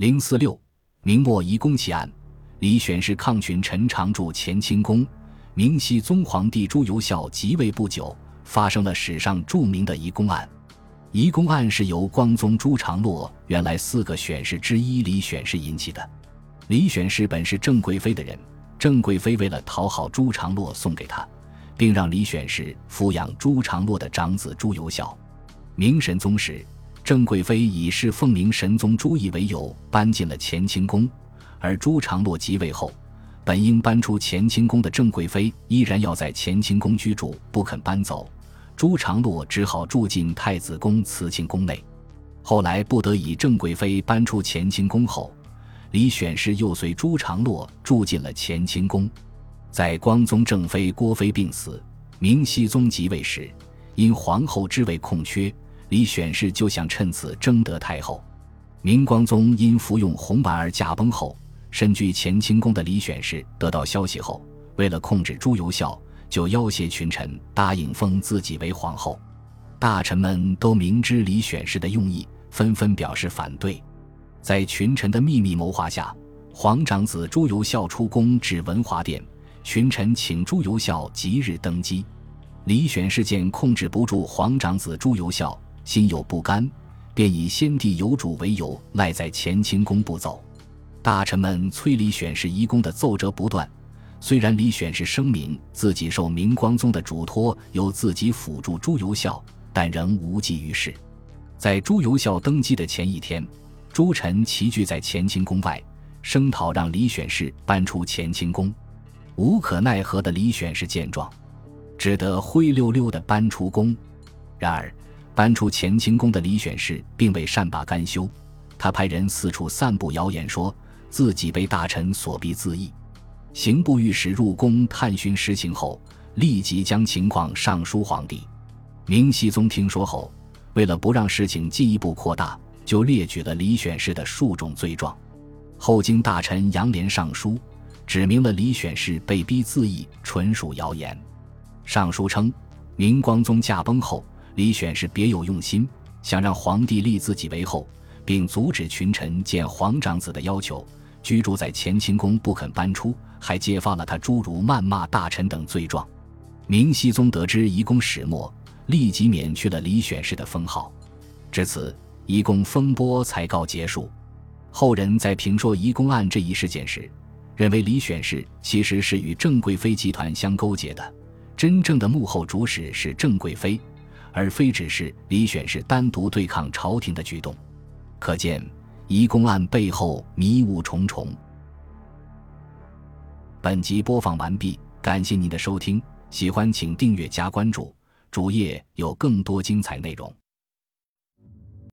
零四六，明末移宫奇案，李选侍抗群臣常驻乾清宫。明熹宗皇帝朱由校即位不久，发生了史上著名的移宫案。移宫案是由光宗朱常洛原来四个选侍之一李选侍引起的。李选侍本是郑贵妃的人，郑贵妃为了讨好朱常洛，送给他，并让李选侍抚养朱常洛的长子朱由校。明神宗时。郑贵妃以侍奉明神宗朱翊为由搬进了乾清宫，而朱常洛即位后，本应搬出乾清宫的郑贵妃依然要在乾清宫居住，不肯搬走。朱常洛只好住进太子宫慈庆宫内。后来不得已，郑贵妃搬出乾清宫后，李选侍又随朱常洛住进了乾清宫。在光宗正妃郭妃病死，明熹宗即位时，因皇后之位空缺。李选侍就想趁此争得太后。明光宗因服用红丸而驾崩后，身居乾清宫的李选侍得到消息后，为了控制朱由校，就要挟群臣答应封自己为皇后。大臣们都明知李选侍的用意，纷纷表示反对。在群臣的秘密谋划下，皇长子朱由校出宫至文华殿，群臣请朱由校即日登基。李选侍见控制不住皇长子朱由校。心有不甘，便以先帝有主为由赖在乾清宫不走。大臣们催李选侍移宫的奏折不断。虽然李选侍声明自己受明光宗的嘱托，由自己辅助朱由校，但仍无济于事。在朱由校登基的前一天，诸臣齐聚在乾清宫外，声讨让李选侍搬出乾清宫。无可奈何的李选侍见状，只得灰溜溜地搬出宫。然而。搬出乾清宫的李选侍并未善罢甘休，他派人四处散布谣言，说自己被大臣所逼自缢。刑部御史入宫探寻实情后，立即将情况上书皇帝。明熹宗听说后，为了不让事情进一步扩大，就列举了李选侍的数种罪状。后经大臣杨涟上书，指明了李选侍被逼自缢纯属谣言。上书称，明光宗驾崩后。李选是别有用心，想让皇帝立自己为后，并阻止群臣见皇长子的要求，居住在乾清宫不肯搬出，还揭发了他诸如谩骂大臣等罪状。明熹宗得知移宫始末，立即免去了李选侍的封号。至此，移宫风波才告结束。后人在评说移宫案这一事件时，认为李选侍其实是与郑贵妃集团相勾结的，真正的幕后主使是郑贵妃。而非只是李选是单独对抗朝廷的举动，可见移宫案背后迷雾重重。本集播放完毕，感谢您的收听，喜欢请订阅加关注，主页有更多精彩内容。